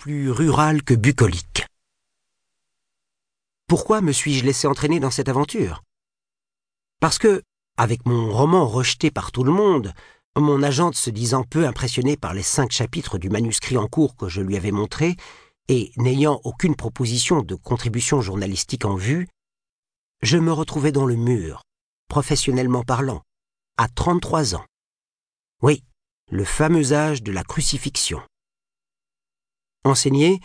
plus rural que bucolique. Pourquoi me suis-je laissé entraîner dans cette aventure? Parce que, avec mon roman rejeté par tout le monde, mon agente se disant peu impressionnée par les cinq chapitres du manuscrit en cours que je lui avais montré, et n'ayant aucune proposition de contribution journalistique en vue, je me retrouvais dans le mur, professionnellement parlant, à 33 ans. Oui, le fameux âge de la crucifixion. Enseigner,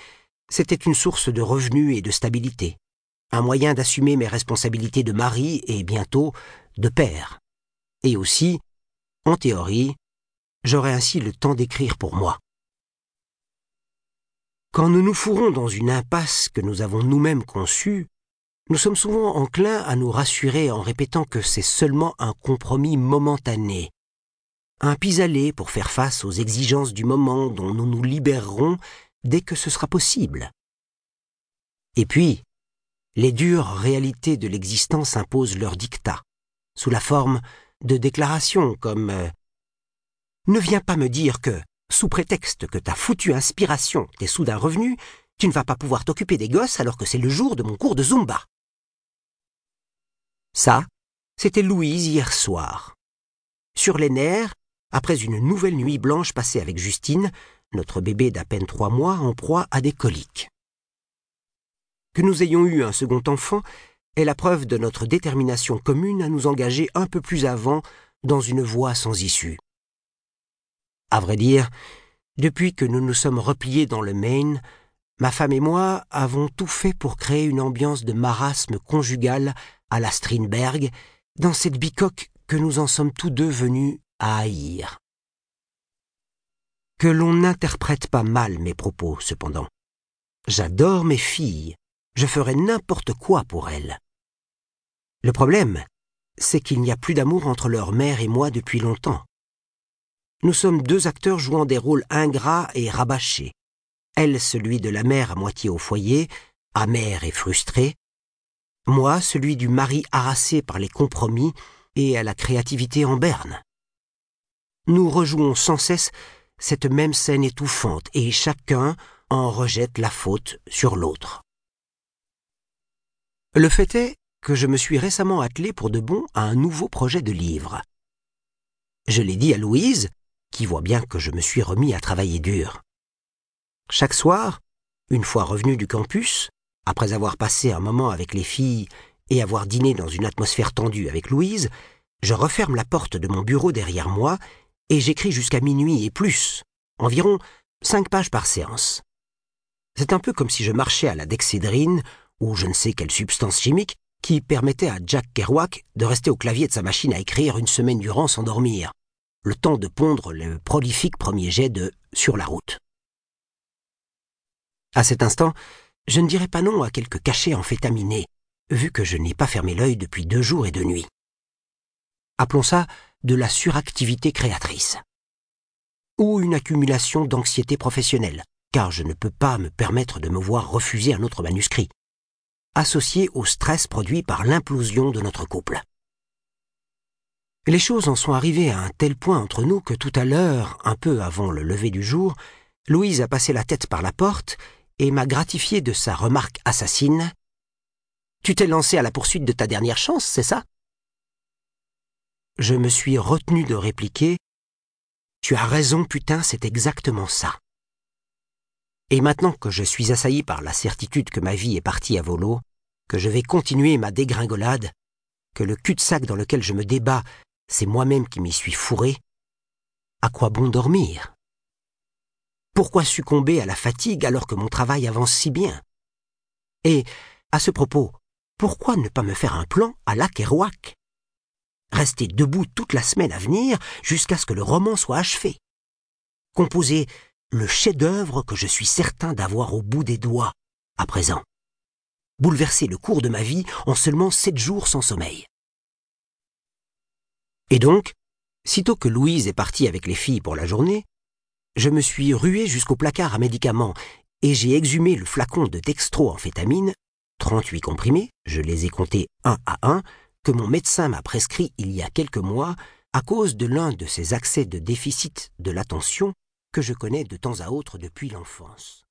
c'était une source de revenus et de stabilité, un moyen d'assumer mes responsabilités de mari et bientôt de père. Et aussi, en théorie, j'aurais ainsi le temps d'écrire pour moi. Quand nous nous fourrons dans une impasse que nous avons nous-mêmes conçue, nous sommes souvent enclins à nous rassurer en répétant que c'est seulement un compromis momentané, un pis-aller pour faire face aux exigences du moment dont nous nous libérerons dès que ce sera possible. Et puis, les dures réalités de l'existence imposent leur dictat, sous la forme de déclarations comme euh, Ne viens pas me dire que, sous prétexte que ta foutue inspiration t'est soudain revenue, tu ne vas pas pouvoir t'occuper des gosses alors que c'est le jour de mon cours de Zumba. Ça, c'était Louise hier soir. Sur les nerfs, après une nouvelle nuit blanche passée avec Justine, notre bébé d'à peine trois mois en proie à des coliques. Que nous ayons eu un second enfant est la preuve de notre détermination commune à nous engager un peu plus avant dans une voie sans issue. À vrai dire, depuis que nous nous sommes repliés dans le Maine, ma femme et moi avons tout fait pour créer une ambiance de marasme conjugal à la Strindberg, dans cette bicoque que nous en sommes tous deux venus à haïr. Que l'on n'interprète pas mal mes propos, cependant. J'adore mes filles, je ferai n'importe quoi pour elles. Le problème, c'est qu'il n'y a plus d'amour entre leur mère et moi depuis longtemps. Nous sommes deux acteurs jouant des rôles ingrats et rabâchés. Elle celui de la mère à moitié au foyer, amère et frustrée, moi celui du mari harassé par les compromis et à la créativité en berne. Nous rejouons sans cesse cette même scène étouffante et chacun en rejette la faute sur l'autre. Le fait est que je me suis récemment attelé pour de bon à un nouveau projet de livre. Je l'ai dit à Louise, qui voit bien que je me suis remis à travailler dur. Chaque soir, une fois revenu du campus, après avoir passé un moment avec les filles et avoir dîné dans une atmosphère tendue avec Louise, je referme la porte de mon bureau derrière moi et j'écris jusqu'à minuit et plus, environ cinq pages par séance. C'est un peu comme si je marchais à la dexédrine ou je ne sais quelle substance chimique qui permettait à Jack Kerouac de rester au clavier de sa machine à écrire une semaine durant sans dormir, le temps de pondre le prolifique premier jet de Sur la route. À cet instant, je ne dirais pas non à quelques cachets amphétaminés, vu que je n'ai pas fermé l'œil depuis deux jours et deux nuits. Appelons ça de la suractivité créatrice. Ou une accumulation d'anxiété professionnelle, car je ne peux pas me permettre de me voir refuser un autre manuscrit, associé au stress produit par l'implosion de notre couple. Les choses en sont arrivées à un tel point entre nous que tout à l'heure, un peu avant le lever du jour, Louise a passé la tête par la porte et m'a gratifié de sa remarque assassine. Tu t'es lancé à la poursuite de ta dernière chance, c'est ça? Je me suis retenu de répliquer. Tu as raison, putain, c'est exactement ça. Et maintenant que je suis assailli par la certitude que ma vie est partie à volo, que je vais continuer ma dégringolade, que le cul-de-sac dans lequel je me débat, c'est moi-même qui m'y suis fourré, à quoi bon dormir? Pourquoi succomber à la fatigue alors que mon travail avance si bien? Et, à ce propos, pourquoi ne pas me faire un plan à la Kerouac? Rester debout toute la semaine à venir jusqu'à ce que le roman soit achevé. Composer le chef-d'œuvre que je suis certain d'avoir au bout des doigts, à présent. Bouleverser le cours de ma vie en seulement sept jours sans sommeil. Et donc, sitôt que Louise est partie avec les filles pour la journée, je me suis rué jusqu'au placard à médicaments et j'ai exhumé le flacon de dextroamphétamine, 38 comprimés, je les ai comptés un à un, que mon médecin m'a prescrit il y a quelques mois à cause de l'un de ces accès de déficit de l'attention que je connais de temps à autre depuis l'enfance.